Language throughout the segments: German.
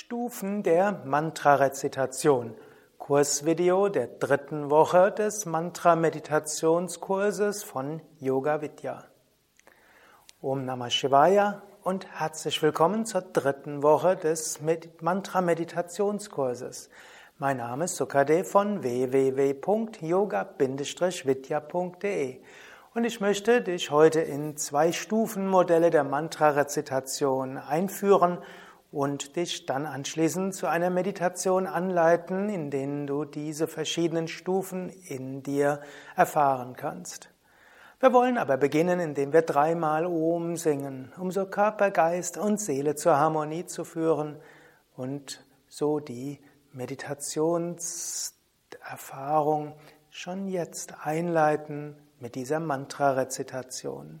Stufen der Mantra-Rezitation. Kursvideo der dritten Woche des Mantra-Meditationskurses von Yoga Vidya. Om Namah Shivaya und herzlich willkommen zur dritten Woche des Mantra-Meditationskurses. Mein Name ist Sukadev von www.yoga-vidya.de und ich möchte dich heute in zwei Stufenmodelle der Mantra-Rezitation einführen und dich dann anschließend zu einer Meditation anleiten, in denen du diese verschiedenen Stufen in dir erfahren kannst. Wir wollen aber beginnen, indem wir dreimal Om singen, um so Körper, Geist und Seele zur Harmonie zu führen und so die Meditationserfahrung schon jetzt einleiten mit dieser Mantra-Rezitation.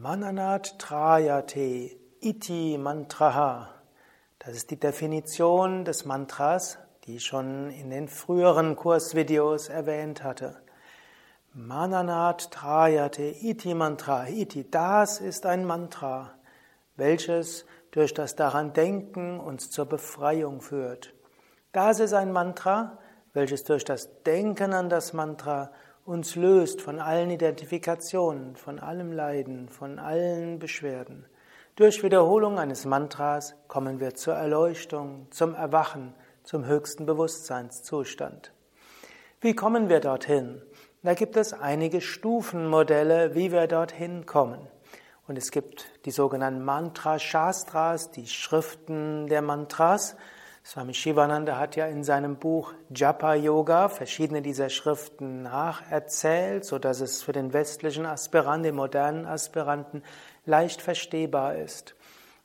Mananat Trayate Iti Mantraha. Das ist die Definition des Mantras, die ich schon in den früheren Kursvideos erwähnt hatte. Mananat Trayate Iti Mantra. Iti, das ist ein Mantra, welches durch das daran Denken uns zur Befreiung führt. Das ist ein Mantra, welches durch das Denken an das Mantra uns löst von allen Identifikationen, von allem Leiden, von allen Beschwerden. Durch Wiederholung eines Mantras kommen wir zur Erleuchtung, zum Erwachen, zum höchsten Bewusstseinszustand. Wie kommen wir dorthin? Da gibt es einige Stufenmodelle, wie wir dorthin kommen. Und es gibt die sogenannten Mantra-Shastras, die Schriften der Mantras. Swami Shivananda hat ja in seinem Buch Japa Yoga verschiedene dieser Schriften nacherzählt, so dass es für den westlichen Aspiranten, den modernen Aspiranten leicht verstehbar ist.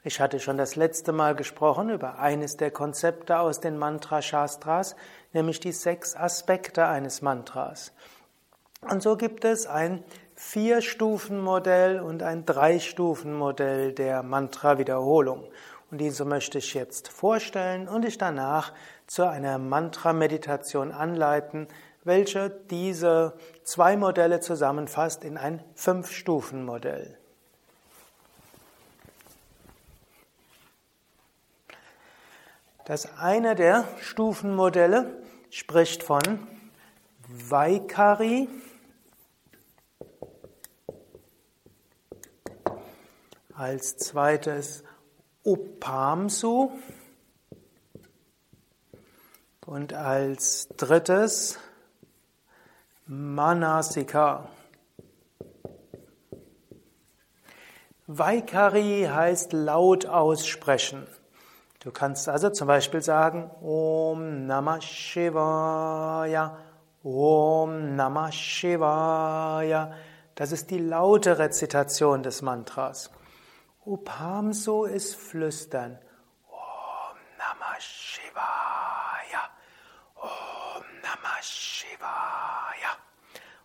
Ich hatte schon das letzte Mal gesprochen über eines der Konzepte aus den Mantra Shastras, nämlich die sechs Aspekte eines Mantras. Und so gibt es ein Vier-Stufen-Modell und ein Drei-Stufen-Modell der Mantra-Wiederholung. Und diese möchte ich jetzt vorstellen und ich danach zu einer Mantra-Meditation anleiten, welche diese zwei Modelle zusammenfasst in ein Fünf-Stufen-Modell. Das eine der Stufenmodelle spricht von Vaikari, als zweites Upamsu. Und als drittes Manasika. Vaikari heißt laut aussprechen. Du kannst also zum Beispiel sagen Om Namah Shivaya, Om Namah Shivaya. Das ist die laute Rezitation des Mantras. Upamso ist Flüstern. Om Namah Shivaya. Om Namah Shivaya.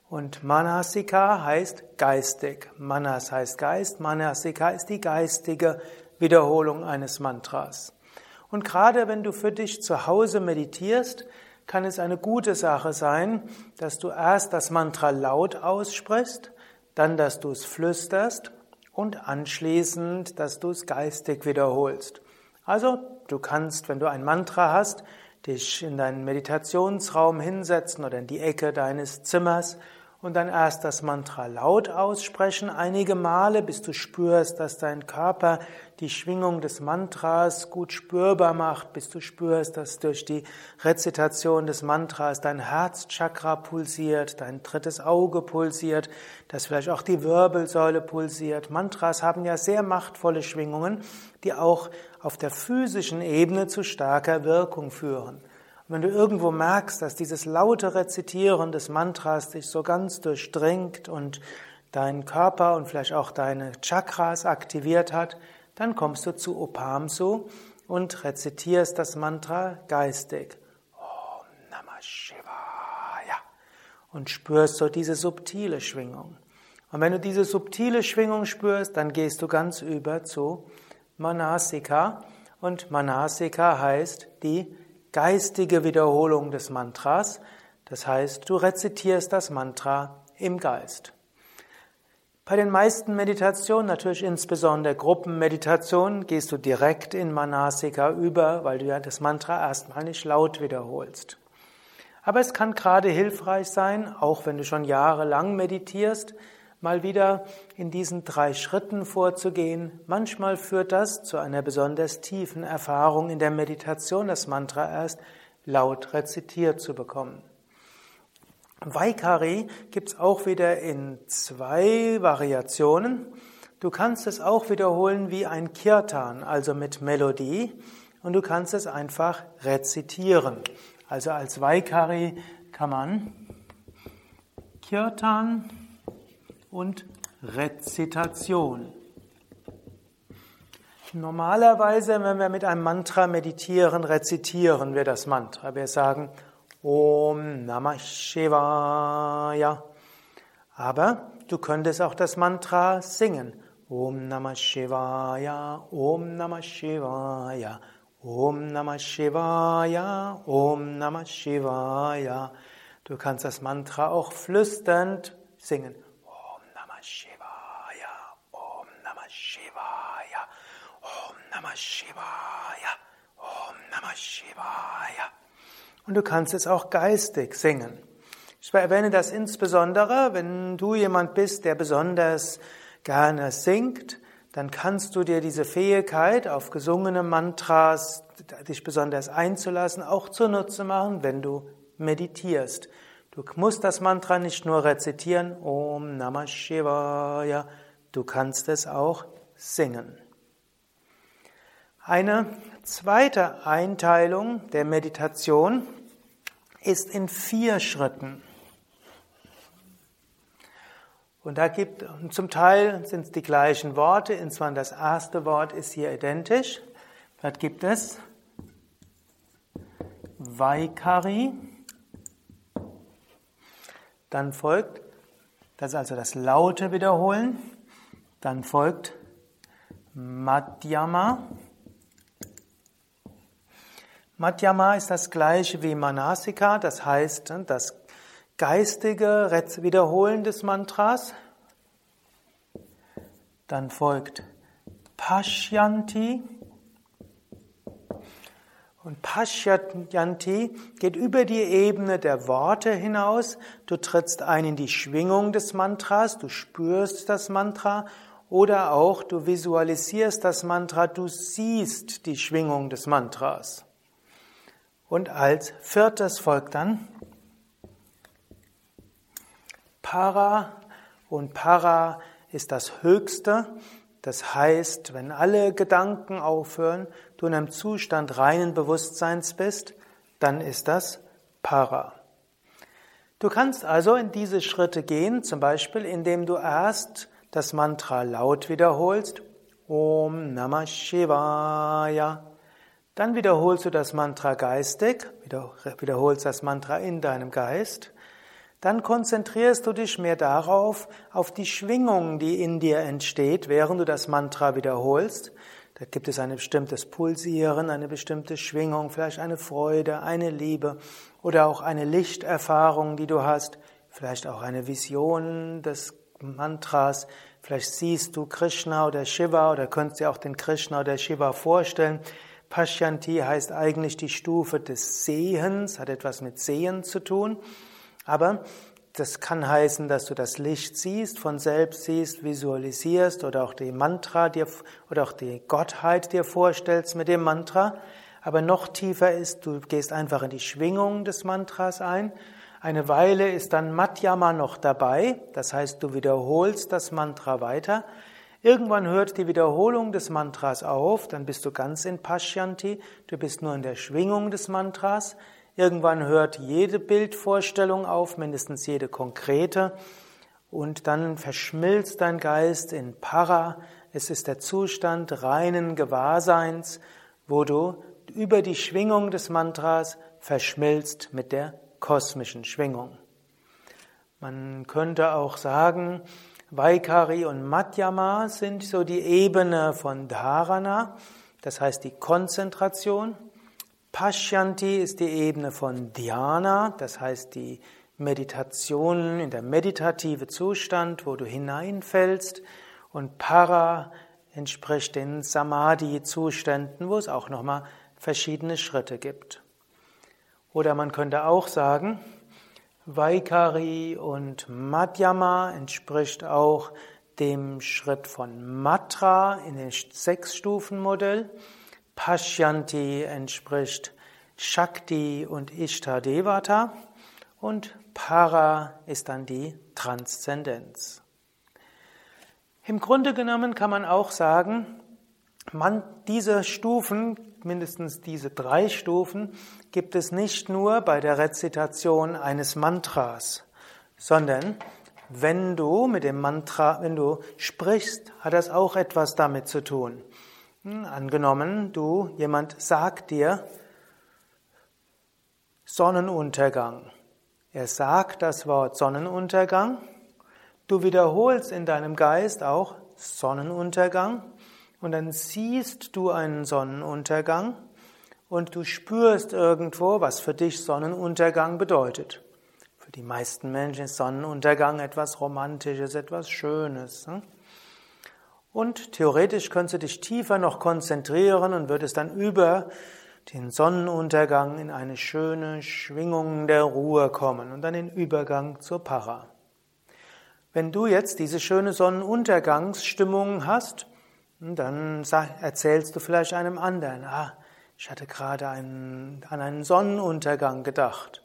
Und Manasika heißt geistig. Manas heißt Geist, Manasika ist die geistige Wiederholung eines Mantras. Und gerade wenn du für dich zu Hause meditierst, kann es eine gute Sache sein, dass du erst das Mantra laut aussprichst, dann, dass du es flüsterst und anschließend, dass du es geistig wiederholst. Also, du kannst, wenn du ein Mantra hast, dich in deinen Meditationsraum hinsetzen oder in die Ecke deines Zimmers und dann erst das Mantra laut aussprechen, einige Male, bis du spürst, dass dein Körper die Schwingung des Mantras gut spürbar macht, bis du spürst, dass durch die Rezitation des Mantras dein Herzchakra pulsiert, dein drittes Auge pulsiert, dass vielleicht auch die Wirbelsäule pulsiert. Mantras haben ja sehr machtvolle Schwingungen, die auch auf der physischen Ebene zu starker Wirkung führen. Wenn du irgendwo merkst, dass dieses laute Rezitieren des Mantras dich so ganz durchdringt und deinen Körper und vielleicht auch deine Chakras aktiviert hat, dann kommst du zu Opamsu und rezitierst das Mantra geistig. Om Namah Shivaya. Und spürst so diese subtile Schwingung. Und wenn du diese subtile Schwingung spürst, dann gehst du ganz über zu Manasika. Und Manasika heißt die geistige Wiederholung des Mantras. Das heißt, du rezitierst das Mantra im Geist. Bei den meisten Meditationen, natürlich insbesondere Gruppenmeditationen, gehst du direkt in Manasika über, weil du ja das Mantra erstmal nicht laut wiederholst. Aber es kann gerade hilfreich sein, auch wenn du schon jahrelang meditierst, mal wieder in diesen drei Schritten vorzugehen. Manchmal führt das zu einer besonders tiefen Erfahrung in der Meditation, das Mantra erst laut rezitiert zu bekommen. Vaikari gibt es auch wieder in zwei Variationen. Du kannst es auch wiederholen wie ein Kirtan, also mit Melodie, und du kannst es einfach rezitieren. Also als Vaikari kann man Kirtan und Rezitation. Normalerweise, wenn wir mit einem Mantra meditieren, rezitieren wir das Mantra. Wir sagen Om Namah Shivaya. Aber du könntest auch das Mantra singen. Om Namah Shivaya, Om Namah Shivaya, Om Namah Shivaya, Om Namah Shivaya. Du kannst das Mantra auch flüsternd singen. Namah Shivaya, Om Namah Shivaya. Und du kannst es auch geistig singen. Ich erwähne das insbesondere, wenn du jemand bist, der besonders gerne singt, dann kannst du dir diese Fähigkeit, auf gesungene Mantras dich besonders einzulassen, auch zunutze machen, wenn du meditierst. Du musst das Mantra nicht nur rezitieren, Om Namah Shivaya, du kannst es auch singen. Eine zweite Einteilung der Meditation ist in vier Schritten. Und da gibt, zum Teil sind es die gleichen Worte, insofern das erste Wort ist hier identisch. Dort gibt es Vaikari. Dann folgt, das ist also das laute Wiederholen. Dann folgt Madhyama. Madhyama ist das gleiche wie Manasika, das heißt das geistige Wiederholen des Mantras. Dann folgt Pashyanti. Und Pashyanti geht über die Ebene der Worte hinaus. Du trittst ein in die Schwingung des Mantras, du spürst das Mantra oder auch du visualisierst das Mantra, du siehst die Schwingung des Mantras. Und als viertes folgt dann Para und Para ist das Höchste. Das heißt, wenn alle Gedanken aufhören, du in einem Zustand reinen Bewusstseins bist, dann ist das Para. Du kannst also in diese Schritte gehen, zum Beispiel indem du erst das Mantra laut wiederholst, Om Namah Shivaya. Dann wiederholst du das Mantra geistig, wiederholst das Mantra in deinem Geist. Dann konzentrierst du dich mehr darauf, auf die Schwingung, die in dir entsteht, während du das Mantra wiederholst. Da gibt es ein bestimmtes Pulsieren, eine bestimmte Schwingung, vielleicht eine Freude, eine Liebe oder auch eine Lichterfahrung, die du hast, vielleicht auch eine Vision des Mantras. Vielleicht siehst du Krishna oder Shiva oder könntest dir auch den Krishna oder Shiva vorstellen. Pashyanti heißt eigentlich die Stufe des Sehens, hat etwas mit Sehen zu tun. Aber Das kann heißen, dass du das Licht siehst, von selbst siehst, visualisierst oder auch die Mantra dir oder auch die Gottheit dir vorstellst mit dem Mantra. Aber noch tiefer ist, du gehst einfach in die Schwingung des Mantras ein. Eine Weile ist dann Madhyama noch dabei, das heißt, du wiederholst das Mantra weiter. Irgendwann hört die Wiederholung des Mantras auf, dann bist du ganz in Pashyanti, du bist nur in der Schwingung des Mantras. Irgendwann hört jede Bildvorstellung auf, mindestens jede konkrete. Und dann verschmilzt dein Geist in Para. Es ist der Zustand reinen Gewahrseins, wo du über die Schwingung des Mantras verschmilzt mit der kosmischen Schwingung. Man könnte auch sagen, Vaikari und Madhyama sind so die Ebene von Dharana, das heißt die Konzentration. Pashyanti ist die Ebene von Dhyana, das heißt die Meditation in der meditative Zustand, wo du hineinfällst. Und Para entspricht den Samadhi-Zuständen, wo es auch nochmal verschiedene Schritte gibt. Oder man könnte auch sagen, Vaikari und Madhyama entspricht auch dem Schritt von Matra in dem Sechs-Stufen-Modell. Pashyanti entspricht Shakti und Ishtadevata und Para ist dann die Transzendenz. Im Grunde genommen kann man auch sagen, man, diese Stufen, mindestens diese drei Stufen, gibt es nicht nur bei der Rezitation eines Mantras, sondern wenn du mit dem Mantra, wenn du sprichst, hat das auch etwas damit zu tun. Angenommen, du, jemand sagt dir Sonnenuntergang. Er sagt das Wort Sonnenuntergang. Du wiederholst in deinem Geist auch Sonnenuntergang und dann siehst du einen Sonnenuntergang und du spürst irgendwo, was für dich Sonnenuntergang bedeutet. Für die meisten Menschen ist Sonnenuntergang etwas Romantisches, etwas Schönes. Hm? Und theoretisch könntest du dich tiefer noch konzentrieren und würdest dann über den Sonnenuntergang in eine schöne Schwingung der Ruhe kommen und dann den Übergang zur Para. Wenn du jetzt diese schöne Sonnenuntergangsstimmung hast, dann erzählst du vielleicht einem anderen, ah, ich hatte gerade einen, an einen Sonnenuntergang gedacht.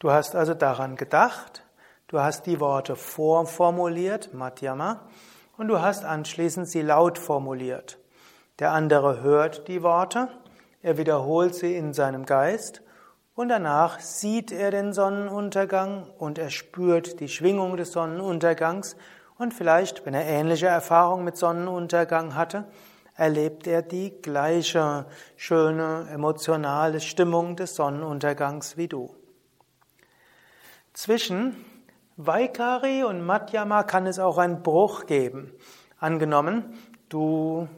Du hast also daran gedacht, du hast die Worte vorformuliert, Madhyama, und du hast anschließend sie laut formuliert. Der andere hört die Worte, er wiederholt sie in seinem Geist und danach sieht er den Sonnenuntergang und er spürt die Schwingung des Sonnenuntergangs und vielleicht, wenn er ähnliche Erfahrungen mit Sonnenuntergang hatte, erlebt er die gleiche schöne emotionale Stimmung des Sonnenuntergangs wie du. Zwischen Vaikari und Madhyama kann es auch einen Bruch geben. Angenommen, du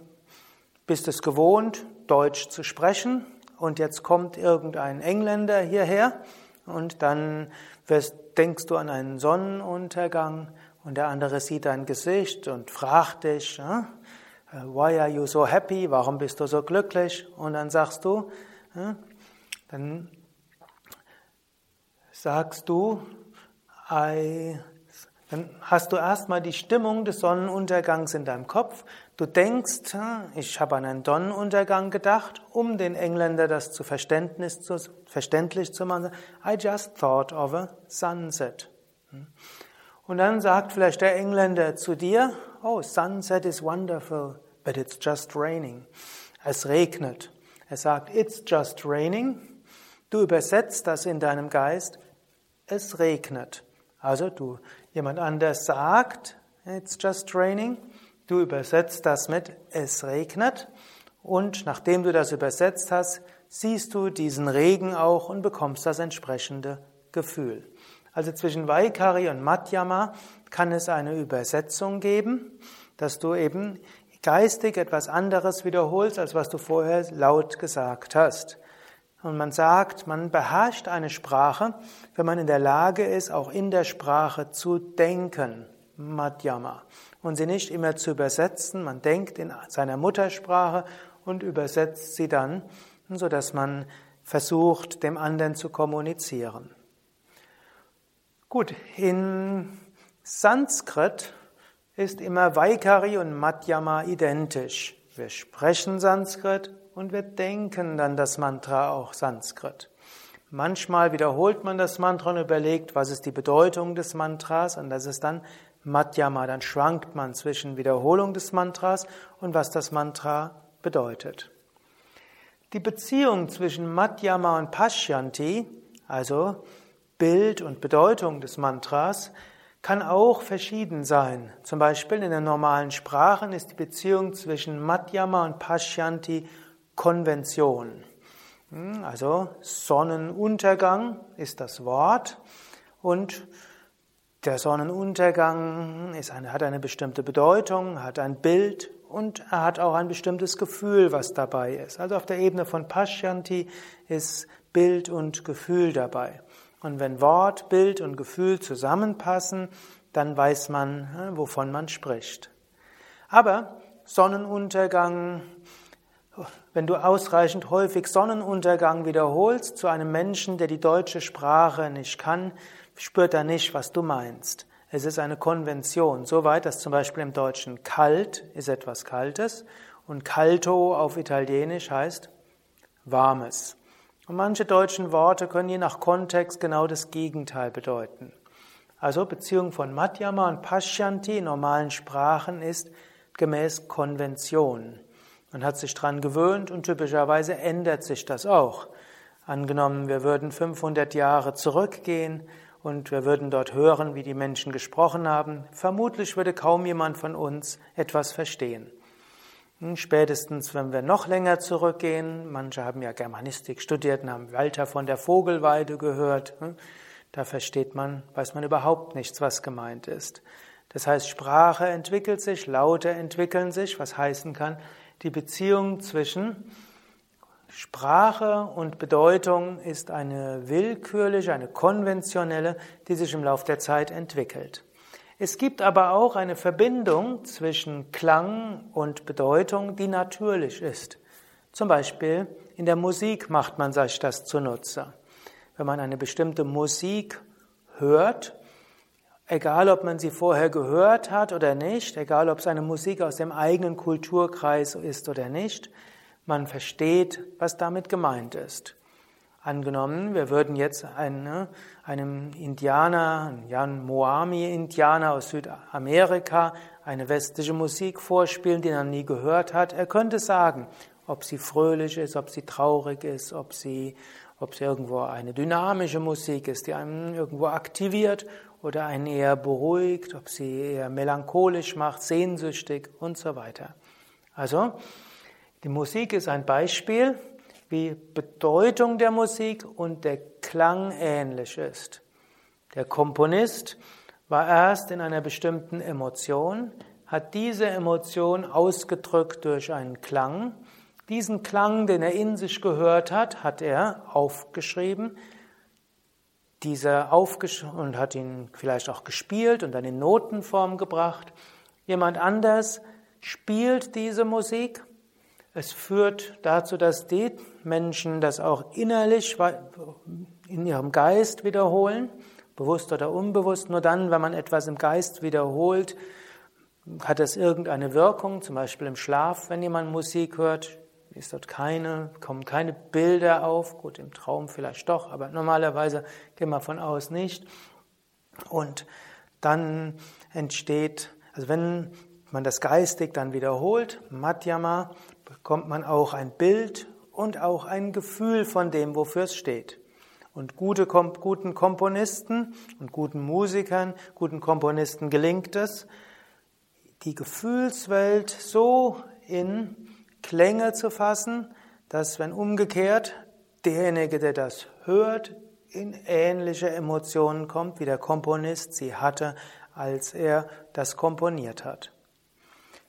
bist es gewohnt, Deutsch zu sprechen und jetzt kommt irgendein Engländer hierher und dann wirst, denkst du an einen Sonnenuntergang und der andere sieht dein Gesicht und fragt dich, why are you so happy? Warum bist du so glücklich? Und dann sagst du, dann sagst du, I, dann hast du erstmal die Stimmung des Sonnenuntergangs in deinem Kopf. Du denkst, ich habe an einen Sonnenuntergang gedacht, um den Engländer das zu Verständnis zu, verständlich zu machen. I just thought of a sunset. Und dann sagt vielleicht der Engländer zu dir, oh, sunset is wonderful, but it's just raining. Es regnet. Er sagt, it's just raining. Du übersetzt das in deinem Geist, es regnet. Also du, jemand anders sagt, it's just raining, du übersetzt das mit es regnet und nachdem du das übersetzt hast, siehst du diesen Regen auch und bekommst das entsprechende Gefühl. Also zwischen Vaikari und Madhyama kann es eine Übersetzung geben, dass du eben geistig etwas anderes wiederholst, als was du vorher laut gesagt hast. Und man sagt, man beherrscht eine Sprache, wenn man in der Lage ist, auch in der Sprache zu denken, Madhyama, und sie nicht immer zu übersetzen. Man denkt in seiner Muttersprache und übersetzt sie dann, so dass man versucht, dem anderen zu kommunizieren. Gut, in Sanskrit ist immer Vaikari und Madhyama identisch. Wir sprechen Sanskrit und wir denken dann das Mantra auch Sanskrit. Manchmal wiederholt man das Mantra und überlegt, was ist die Bedeutung des Mantras und das ist dann Madhyama. Dann schwankt man zwischen Wiederholung des Mantras und was das Mantra bedeutet. Die Beziehung zwischen Madhyama und Pashyanti, also Bild und Bedeutung des Mantras, kann auch verschieden sein. Zum Beispiel in den normalen Sprachen ist die Beziehung zwischen Madhyama und Pashyanti Konvention. Hm, also Sonnenuntergang ist das Wort und der Sonnenuntergang eine, hat eine bestimmte Bedeutung, hat ein Bild und er hat auch ein bestimmtes Gefühl, was dabei ist. Also auf der Ebene von Pashyanti ist Bild und Gefühl dabei. Und wenn Wort, Bild und Gefühl zusammenpassen, dann weiß man, hm, wovon man spricht. Aber Sonnenuntergang, wenn du ausreichend häufig Sonnenuntergang wiederholst zu einem Menschen, der die deutsche Sprache nicht kann, spürt er nicht, was du meinst. Es ist eine Konvention, soweit, dass zum Beispiel im Deutschen kalt ist etwas Kaltes und caldo auf Italienisch heißt warmes. Und manche deutschen Worte können je nach Kontext genau das Gegenteil bedeuten. Also Beziehung von Madhyama und Pashyanti in normalen Sprachen ist gemäß Konvention. Man hat sich dran gewöhnt und typischerweise ändert sich das auch. Angenommen, wir würden 500 Jahre zurückgehen und wir würden dort hören, wie die Menschen gesprochen haben, vermutlich würde kaum jemand von uns etwas verstehen. Hm, spätestens, wenn wir noch länger zurückgehen, manche haben ja Germanistik studiert und haben Walter von der Vogelweide gehört, hm, da versteht man, weiß man überhaupt nichts, was gemeint ist. Das heißt, Sprache entwickelt sich, Laute entwickeln sich, was heißen kann, die Beziehung zwischen Sprache und Bedeutung ist eine willkürliche, eine konventionelle, die sich im Laufe der Zeit entwickelt. Es gibt aber auch eine Verbindung zwischen Klang und Bedeutung, die natürlich ist. Zum Beispiel in der Musik macht man sich das zunutze. Wenn man eine bestimmte Musik hört, Egal, ob man sie vorher gehört hat oder nicht, egal, ob es eine Musik aus dem eigenen Kulturkreis ist oder nicht, man versteht, was damit gemeint ist. Angenommen, wir würden jetzt eine, einem Indianer, Jan Moami-Indianer aus Südamerika, eine westliche Musik vorspielen, die er nie gehört hat. Er könnte sagen, ob sie fröhlich ist, ob sie traurig ist, ob sie, ob sie irgendwo eine dynamische Musik ist, die einen irgendwo aktiviert oder einen eher beruhigt, ob sie eher melancholisch macht, sehnsüchtig und so weiter. Also, die Musik ist ein Beispiel, wie Bedeutung der Musik und der Klang ähnlich ist. Der Komponist war erst in einer bestimmten Emotion, hat diese Emotion ausgedrückt durch einen Klang. Diesen Klang, den er in sich gehört hat, hat er aufgeschrieben, dieser aufgesch und hat ihn vielleicht auch gespielt und dann in Notenform gebracht. Jemand anders spielt diese Musik. Es führt dazu, dass die Menschen das auch innerlich in ihrem Geist wiederholen, bewusst oder unbewusst. Nur dann, wenn man etwas im Geist wiederholt, hat es irgendeine Wirkung, zum Beispiel im Schlaf, wenn jemand Musik hört, ist dort keine, kommen keine Bilder auf, gut, im Traum vielleicht doch, aber normalerweise gehen wir von aus nicht. Und dann entsteht, also wenn man das geistig dann wiederholt, Madhyama, bekommt man auch ein Bild und auch ein Gefühl von dem, wofür es steht. Und gute, guten Komponisten und guten Musikern, guten Komponisten gelingt es, die Gefühlswelt so in Klänge zu fassen, dass wenn umgekehrt derjenige, der das hört, in ähnliche Emotionen kommt, wie der Komponist sie hatte, als er das komponiert hat.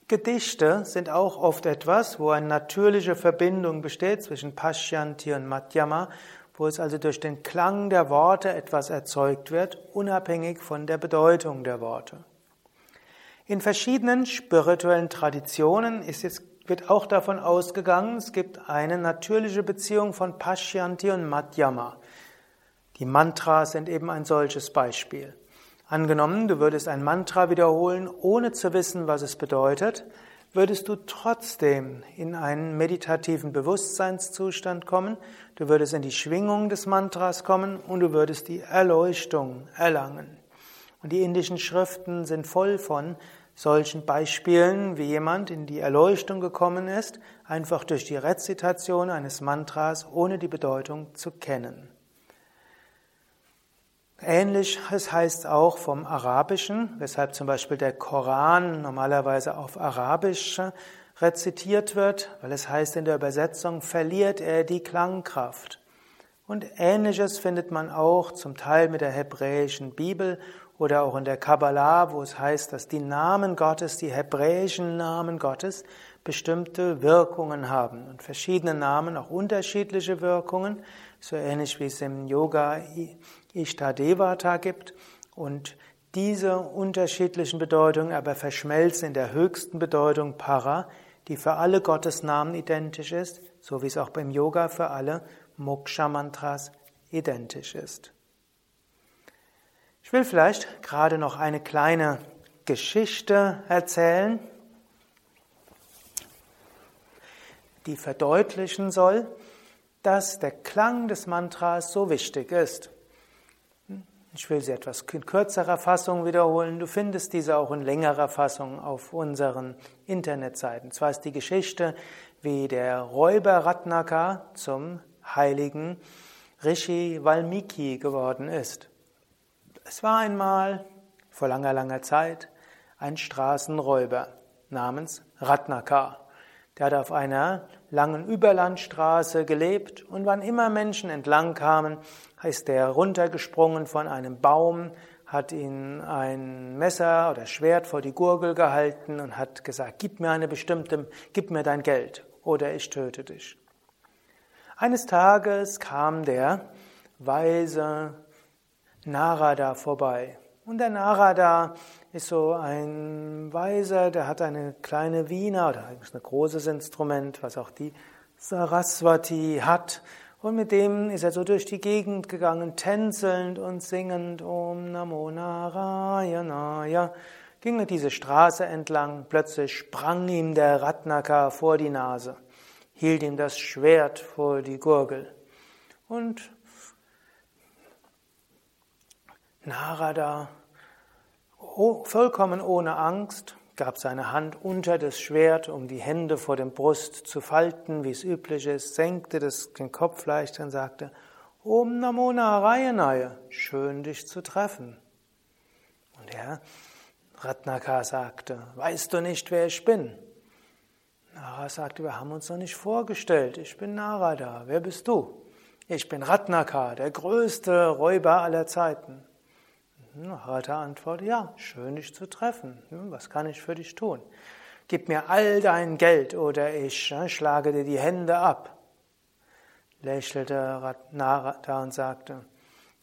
Gedichte sind auch oft etwas, wo eine natürliche Verbindung besteht zwischen Pashyanti und Madhyama, wo es also durch den Klang der Worte etwas erzeugt wird, unabhängig von der Bedeutung der Worte. In verschiedenen spirituellen Traditionen ist es wird auch davon ausgegangen, es gibt eine natürliche Beziehung von Pashyanti und Madhyama. Die Mantras sind eben ein solches Beispiel. Angenommen, du würdest ein Mantra wiederholen, ohne zu wissen, was es bedeutet, würdest du trotzdem in einen meditativen Bewusstseinszustand kommen, du würdest in die Schwingung des Mantras kommen und du würdest die Erleuchtung erlangen. Und die indischen Schriften sind voll von solchen Beispielen, wie jemand in die Erleuchtung gekommen ist, einfach durch die Rezitation eines Mantras, ohne die Bedeutung zu kennen. Ähnlich, es heißt auch vom Arabischen, weshalb zum Beispiel der Koran normalerweise auf Arabisch rezitiert wird, weil es heißt in der Übersetzung, verliert er die Klangkraft. Und Ähnliches findet man auch zum Teil mit der hebräischen Bibel oder auch in der Kabbalah, wo es heißt, dass die Namen Gottes, die hebräischen Namen Gottes, bestimmte Wirkungen haben und verschiedene Namen auch unterschiedliche Wirkungen, so ähnlich wie es im Yoga Ishtadevata gibt und diese unterschiedlichen Bedeutungen aber verschmelzen in der höchsten Bedeutung Para, die für alle Gottesnamen identisch ist, so wie es auch beim Yoga für alle Moksha-Mantras identisch ist. Ich will vielleicht gerade noch eine kleine Geschichte erzählen, die verdeutlichen soll, dass der Klang des Mantras so wichtig ist. Ich will sie etwas in kürzerer Fassung wiederholen. Du findest diese auch in längerer Fassung auf unseren Internetseiten. Zwar ist die Geschichte, wie der Räuber Ratnaka zum heiligen Rishi Valmiki geworden ist. Es war einmal, vor langer, langer Zeit, ein Straßenräuber namens Ratnaka. Der hat auf einer langen Überlandstraße gelebt und wann immer Menschen entlang kamen, ist er runtergesprungen von einem Baum, hat ihn ein Messer oder Schwert vor die Gurgel gehalten und hat gesagt, gib mir eine bestimmte, gib mir dein Geld oder ich töte dich. Eines Tages kam der weise Narada vorbei. Und der Narada ist so ein Weiser, der hat eine kleine Wiener oder eigentlich ein großes Instrument, was auch die Saraswati hat. Und mit dem ist er so durch die Gegend gegangen, tänzelnd und singend Om Namo Narayanaya. Ging er diese Straße entlang, plötzlich sprang ihm der Ratnaka vor die Nase, hielt ihm das Schwert vor die Gurgel. Und Narada vollkommen ohne Angst, gab seine Hand unter das Schwert, um die Hände vor dem Brust zu falten, wie es üblich ist, senkte das, den Kopf leicht und sagte, Om Namo Narayanaya, schön dich zu treffen. Und er, Ratnaka sagte, weißt du nicht, wer ich bin? Narada sagte, wir haben uns noch nicht vorgestellt, ich bin Narada, wer bist du? Ich bin Ratnaka, der größte Räuber aller Zeiten. Narada antwortet, ja, schön dich zu treffen. Hm, was kann ich für dich tun? Gib mir all dein Geld oder ich äh, schlage dir die Hände ab. Lächelte Narada und sagte,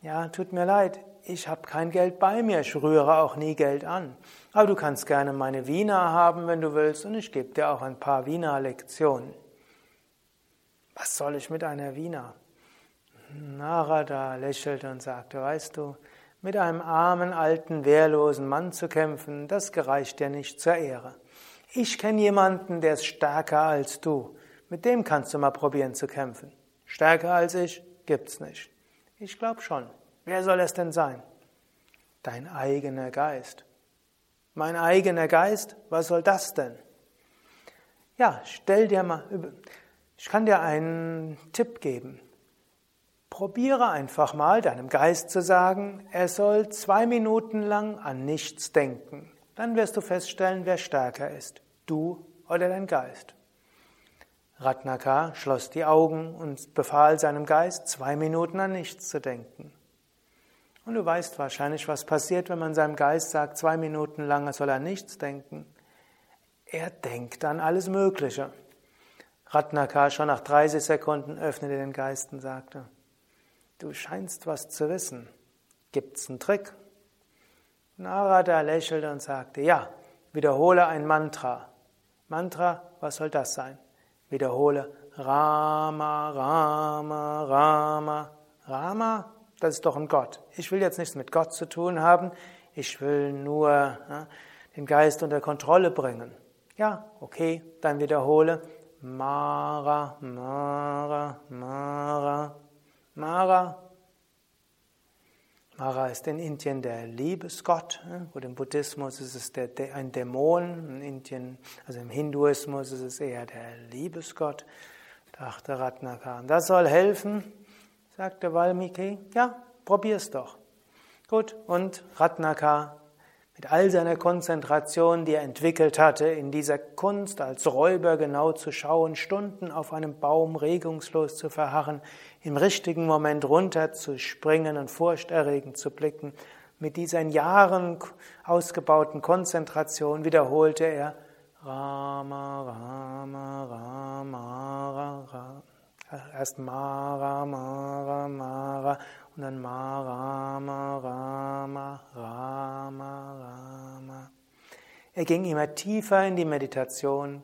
ja, tut mir leid, ich habe kein Geld bei mir, ich rühre auch nie Geld an. Aber du kannst gerne meine Wiener haben, wenn du willst, und ich gebe dir auch ein paar Wiener-Lektionen. Was soll ich mit einer Wiener? Narada lächelte und sagte, weißt du, mit einem armen, alten, wehrlosen Mann zu kämpfen, das gereicht dir nicht zur Ehre. Ich kenne jemanden, der ist stärker als du. Mit dem kannst du mal probieren zu kämpfen. Stärker als ich gibt's nicht. Ich glaube schon. Wer soll es denn sein? Dein eigener Geist. Mein eigener Geist? Was soll das denn? Ja, stell dir mal, ich kann dir einen Tipp geben. Probiere einfach mal deinem Geist zu sagen, er soll zwei Minuten lang an nichts denken. Dann wirst du feststellen, wer stärker ist, du oder dein Geist. Ratnaka schloss die Augen und befahl seinem Geist, zwei Minuten an nichts zu denken. Und du weißt wahrscheinlich, was passiert, wenn man seinem Geist sagt, zwei Minuten lang soll er nichts denken. Er denkt an alles Mögliche. Ratnaka schon nach 30 Sekunden öffnete den Geist und sagte, Du scheinst was zu wissen. Gibt's einen Trick? Narada lächelte und sagte, ja, wiederhole ein Mantra. Mantra, was soll das sein? Wiederhole Rama, Rama, Rama. Rama, das ist doch ein Gott. Ich will jetzt nichts mit Gott zu tun haben, ich will nur ja, den Geist unter Kontrolle bringen. Ja, okay, dann wiederhole Mara, Mara, Mara, Mara. Mara ist in Indien der Liebesgott, wo im Buddhismus ist es der, ein Dämon, in Indien, also im Hinduismus ist es eher der Liebesgott, dachte Ratnaka. Das soll helfen, sagte Valmiki. Ja, probier's doch. Gut, und Ratnaka mit all seiner Konzentration, die er entwickelt hatte, in dieser Kunst als Räuber genau zu schauen, Stunden auf einem Baum regungslos zu verharren, im richtigen Moment runterzuspringen und furchterregend zu blicken, mit dieser in Jahren ausgebauten Konzentration wiederholte er Rama, Rama, Rama, Rama. Erst Mara, Mara, Mara und dann Mara, Mara, Mara, Rama, Rama. Er ging immer tiefer in die Meditation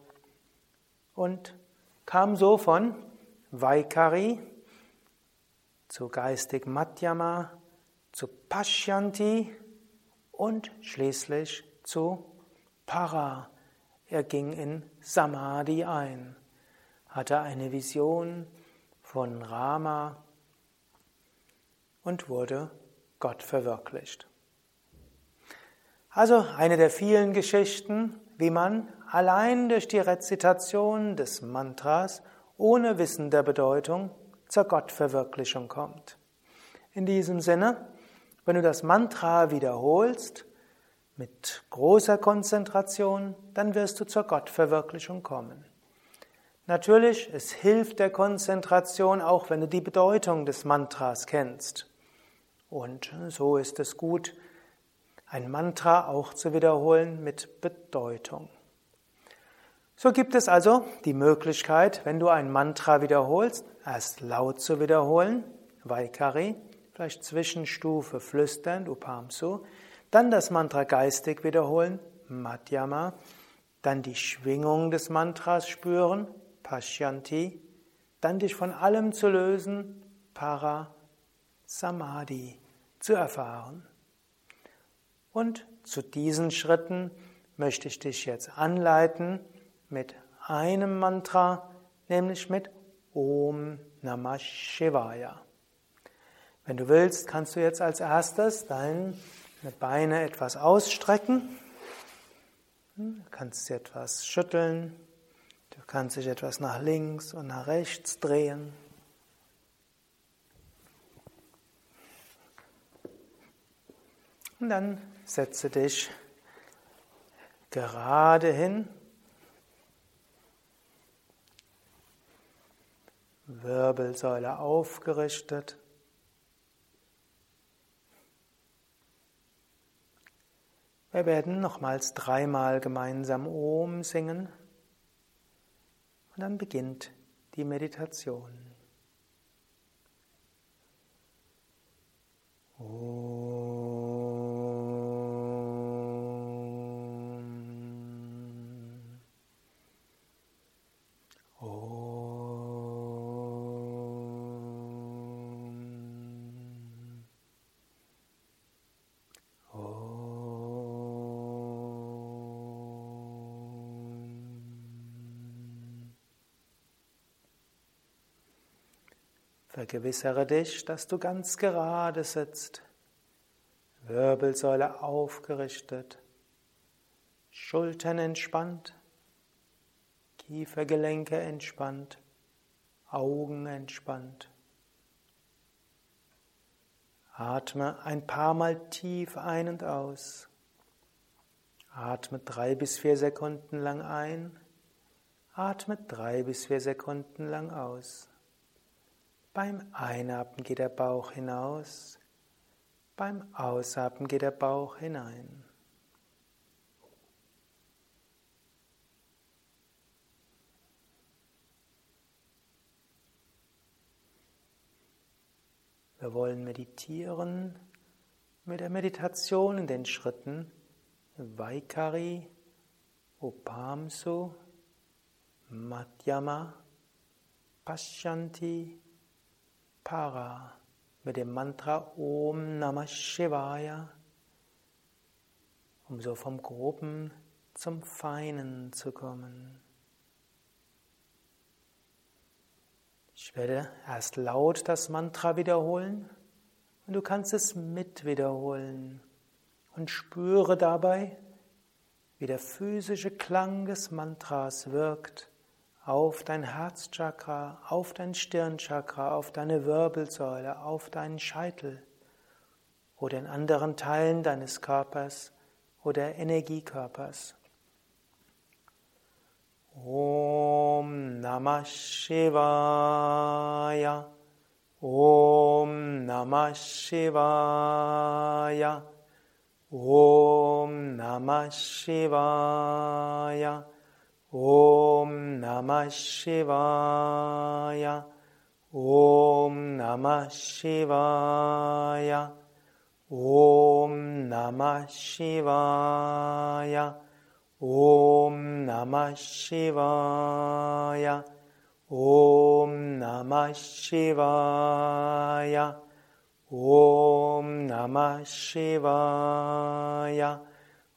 und kam so von Vaikari zu geistig Madhyama, zu Pashyanti und schließlich zu Para. Er ging in Samadhi ein hatte eine Vision von Rama und wurde Gott verwirklicht. Also eine der vielen Geschichten, wie man allein durch die Rezitation des Mantras ohne Wissen der Bedeutung zur Gottverwirklichung kommt. In diesem Sinne, wenn du das Mantra wiederholst mit großer Konzentration, dann wirst du zur Gottverwirklichung kommen. Natürlich, es hilft der Konzentration auch, wenn du die Bedeutung des Mantras kennst. Und so ist es gut, ein Mantra auch zu wiederholen mit Bedeutung. So gibt es also die Möglichkeit, wenn du ein Mantra wiederholst, erst laut zu wiederholen, Vaikari, vielleicht Zwischenstufe flüstern, Upamsu, dann das Mantra geistig wiederholen, Madhyama, dann die Schwingung des Mantras spüren, Pashyanti, dann dich von allem zu lösen, Para Samadhi zu erfahren. Und zu diesen Schritten möchte ich dich jetzt anleiten mit einem Mantra, nämlich mit Om Namah Shivaya. Wenn du willst, kannst du jetzt als erstes deine Beine etwas ausstrecken, du kannst sie etwas schütteln, Du kannst dich etwas nach links und nach rechts drehen. Und dann setze dich gerade hin. Wirbelsäule aufgerichtet. Wir werden nochmals dreimal gemeinsam Om singen. Und dann beginnt die Meditation. Vergewissere dich, dass du ganz gerade sitzt, Wirbelsäule aufgerichtet, Schultern entspannt, Kiefergelenke entspannt, Augen entspannt. Atme ein paar Mal tief ein und aus. Atme drei bis vier Sekunden lang ein. Atme drei bis vier Sekunden lang aus. Beim Einatmen geht der Bauch hinaus, beim Ausatmen geht der Bauch hinein. Wir wollen meditieren mit der Meditation in den Schritten Vaikari, Upamsu, Madhyama, Pashyanti, Para mit dem Mantra Om Namah Shivaya, um so vom Groben zum Feinen zu kommen. Ich werde erst laut das Mantra wiederholen und du kannst es mit wiederholen und spüre dabei, wie der physische Klang des Mantras wirkt auf dein Herzchakra, auf dein Stirnchakra, auf deine Wirbelsäule, auf deinen Scheitel oder in anderen Teilen deines Körpers oder Energiekörpers. Om Namah Shivaya. Om Namah Shivaya. Om Namah Shivaya. ॐ नमः शिवाय। ॐ नमः शिवाय। ॐ नमः शिवाय। ॐ नमः शिवाय। ॐ नमः शिवाय। ॐ नमः शिवाय।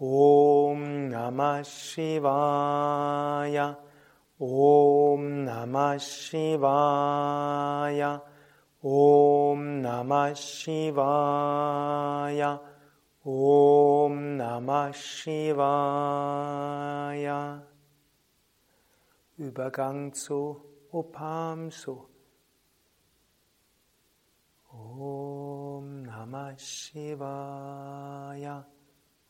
Om Namah Shivaya. Om Namah Shivaya. Om Namah Shivaya. Om Namah Shivaya. Übergang zu Upamsu. Om Namah Shivaya.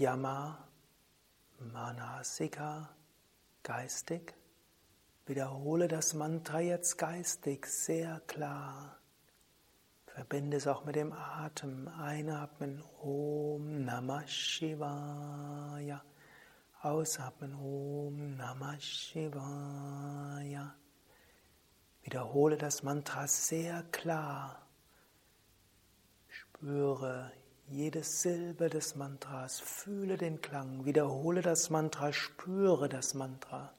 Madhyama Manasika geistig. Wiederhole das Mantra jetzt geistig sehr klar. Verbinde es auch mit dem Atem. Einatmen Om Namah Shivaya. Ausatmen Om Namah Shivaya. Wiederhole das Mantra sehr klar. Spüre jede Silbe des Mantras, fühle den Klang, wiederhole das Mantra, spüre das Mantra.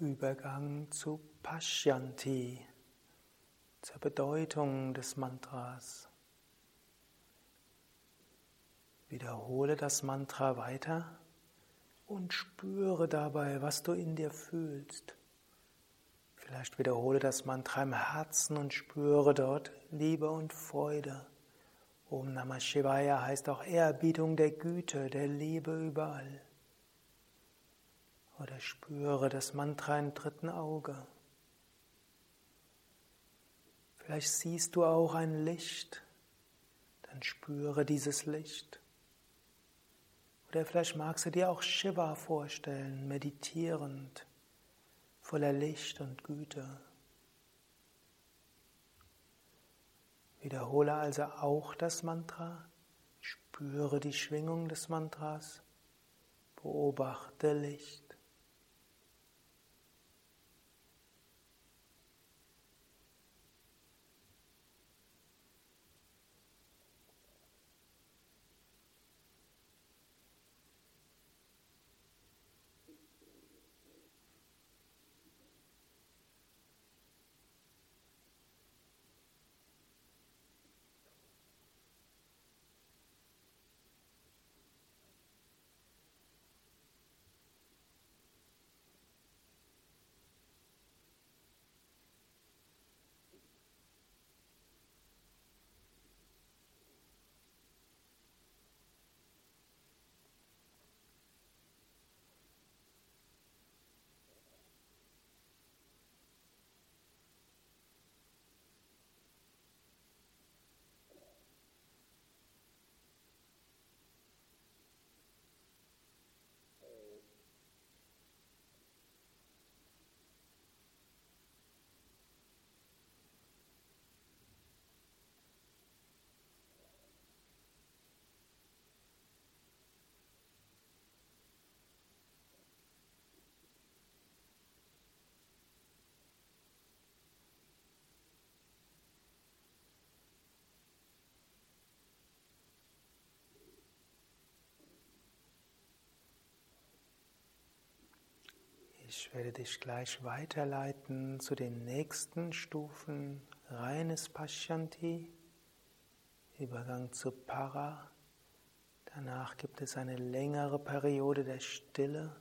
Übergang zu Pashyanti, zur Bedeutung des Mantras. Wiederhole das Mantra weiter und spüre dabei, was du in dir fühlst. Vielleicht wiederhole das Mantra im Herzen und spüre dort Liebe und Freude. Om Namah Shivaya heißt auch Ehrbietung der Güte, der Liebe überall. Oder spüre das Mantra im dritten Auge. Vielleicht siehst du auch ein Licht, dann spüre dieses Licht. Oder vielleicht magst du dir auch Shiva vorstellen, meditierend, voller Licht und Güte. Wiederhole also auch das Mantra, spüre die Schwingung des Mantras, beobachte Licht. Ich werde dich gleich weiterleiten zu den nächsten Stufen. Reines Pashyanti, Übergang zu Para. Danach gibt es eine längere Periode der Stille.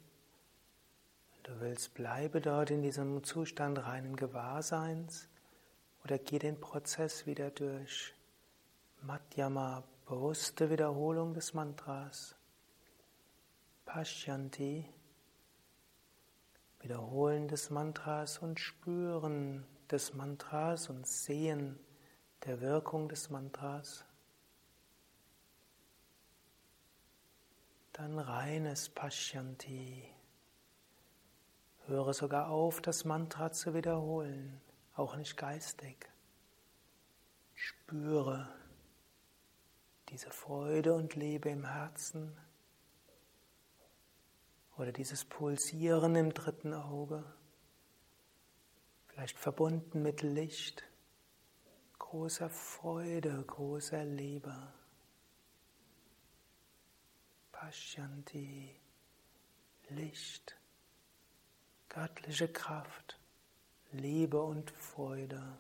Wenn du willst, bleibe dort in diesem Zustand reinen Gewahrseins oder geh den Prozess wieder durch. Madhyama, bewusste Wiederholung des Mantras. Pashyanti, Wiederholen des Mantras und Spüren des Mantras und Sehen der Wirkung des Mantras. Dann reines Pashyanti. Höre sogar auf, das Mantra zu wiederholen, auch nicht geistig. Spüre diese Freude und Liebe im Herzen oder dieses Pulsieren im dritten Auge, vielleicht verbunden mit Licht, großer Freude, großer Liebe. Pashyanti, Licht, göttliche Kraft, Liebe und Freude.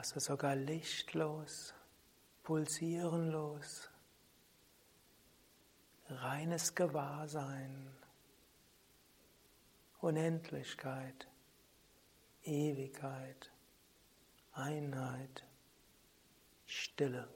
Lasse sogar Licht los, pulsieren los, reines Gewahrsein, Unendlichkeit, Ewigkeit, Einheit, Stille.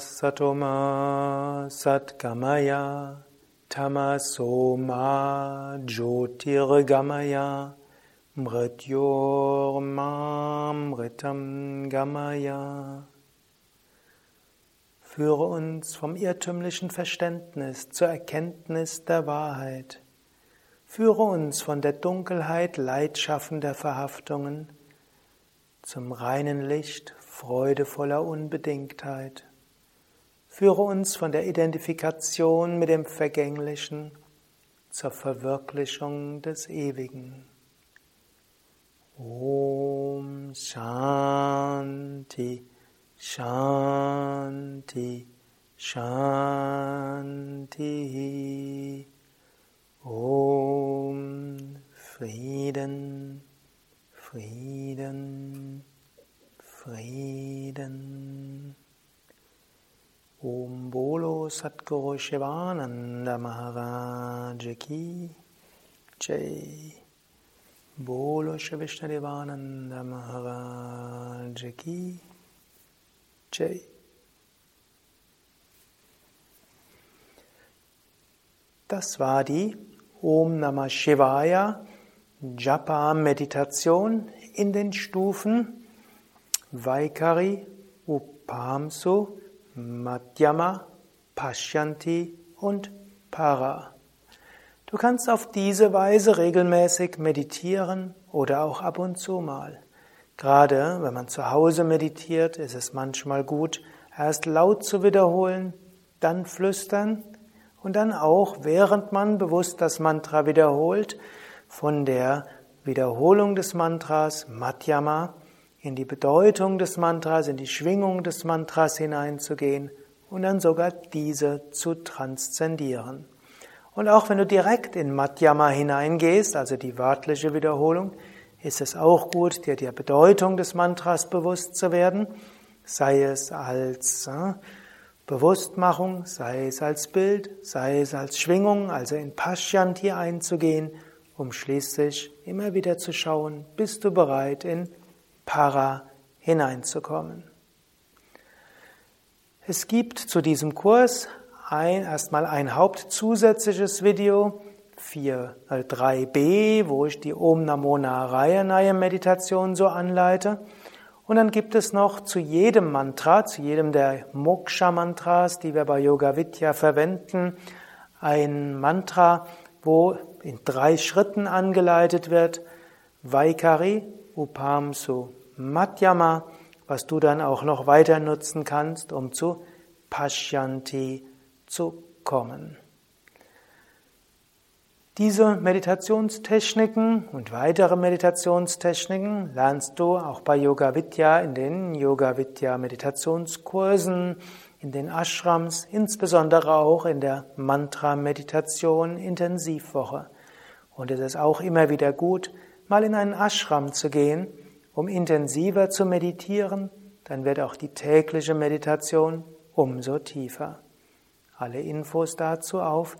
Satoma satgamaya tamasoma jyotirgamaya mrityormamritam gamaya Führe uns vom irrtümlichen Verständnis zur Erkenntnis der Wahrheit. Führe uns von der Dunkelheit leidschaffender Verhaftungen zum reinen Licht freudevoller Unbedingtheit. Führe uns von der Identifikation mit dem Vergänglichen zur Verwirklichung des Ewigen. Om Shanti Shanti Shanti Om Frieden Frieden Frieden Om Bolo Satguru Shivananda Maharaj Ki Jai Bolo Shivishnadevananda Maharaj Ki Jai. Das war die Om Namah Shivaya Japa Meditation in den Stufen Vaikari, Upamsu, Madhyama, Pashyanti und Para. Du kannst auf diese Weise regelmäßig meditieren oder auch ab und zu mal. Gerade wenn man zu Hause meditiert, ist es manchmal gut, erst laut zu wiederholen, dann flüstern und dann auch, während man bewusst das Mantra wiederholt, von der Wiederholung des Mantras Madhyama in die Bedeutung des Mantras, in die Schwingung des Mantras hineinzugehen und dann sogar diese zu transzendieren. Und auch wenn du direkt in Madhyama hineingehst, also die wörtliche Wiederholung, ist es auch gut, dir der Bedeutung des Mantras bewusst zu werden, sei es als äh, Bewusstmachung, sei es als Bild, sei es als Schwingung, also in Pashyanti einzugehen, um schließlich immer wieder zu schauen, bist du bereit, in Para hineinzukommen. Es gibt zu diesem Kurs ein, erstmal ein hauptzusätzliches Video, 4, äh, 3b, wo ich die Om Namo Narayana Meditation so anleite. Und dann gibt es noch zu jedem Mantra, zu jedem der Moksha-Mantras, die wir bei Yoga Vidya verwenden, ein Mantra, wo in drei Schritten angeleitet wird. Vaikari, Upamsu, Madhyama, was du dann auch noch weiter nutzen kannst, um zu Pashyanti zu kommen. Diese Meditationstechniken und weitere Meditationstechniken lernst du auch bei Yoga Vidya in den Yoga Vidya Meditationskursen, in den Ashrams, insbesondere auch in der Mantra Meditation Intensivwoche. Und es ist auch immer wieder gut, mal in einen Ashram zu gehen, um intensiver zu meditieren, dann wird auch die tägliche Meditation umso tiefer. Alle Infos dazu auf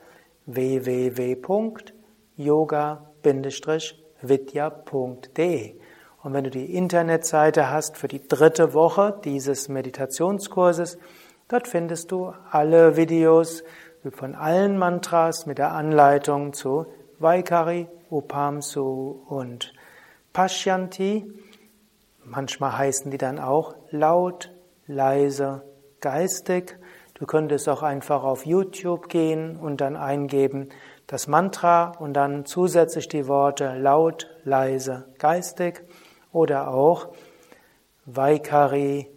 www.yoga-vidya.de. Und wenn du die Internetseite hast für die dritte Woche dieses Meditationskurses, dort findest du alle Videos von allen Mantras mit der Anleitung zu Vaikari, Upamsu und Pashyanti. Manchmal heißen die dann auch laut, leise, geistig. Du könntest auch einfach auf YouTube gehen und dann eingeben das Mantra und dann zusätzlich die Worte laut, leise, geistig oder auch Vaikari,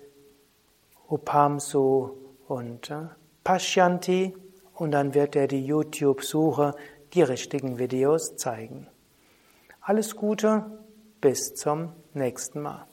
Upamsu und äh, Pashyanti und dann wird dir die YouTube-Suche die richtigen Videos zeigen. Alles Gute, bis zum nächsten Mal.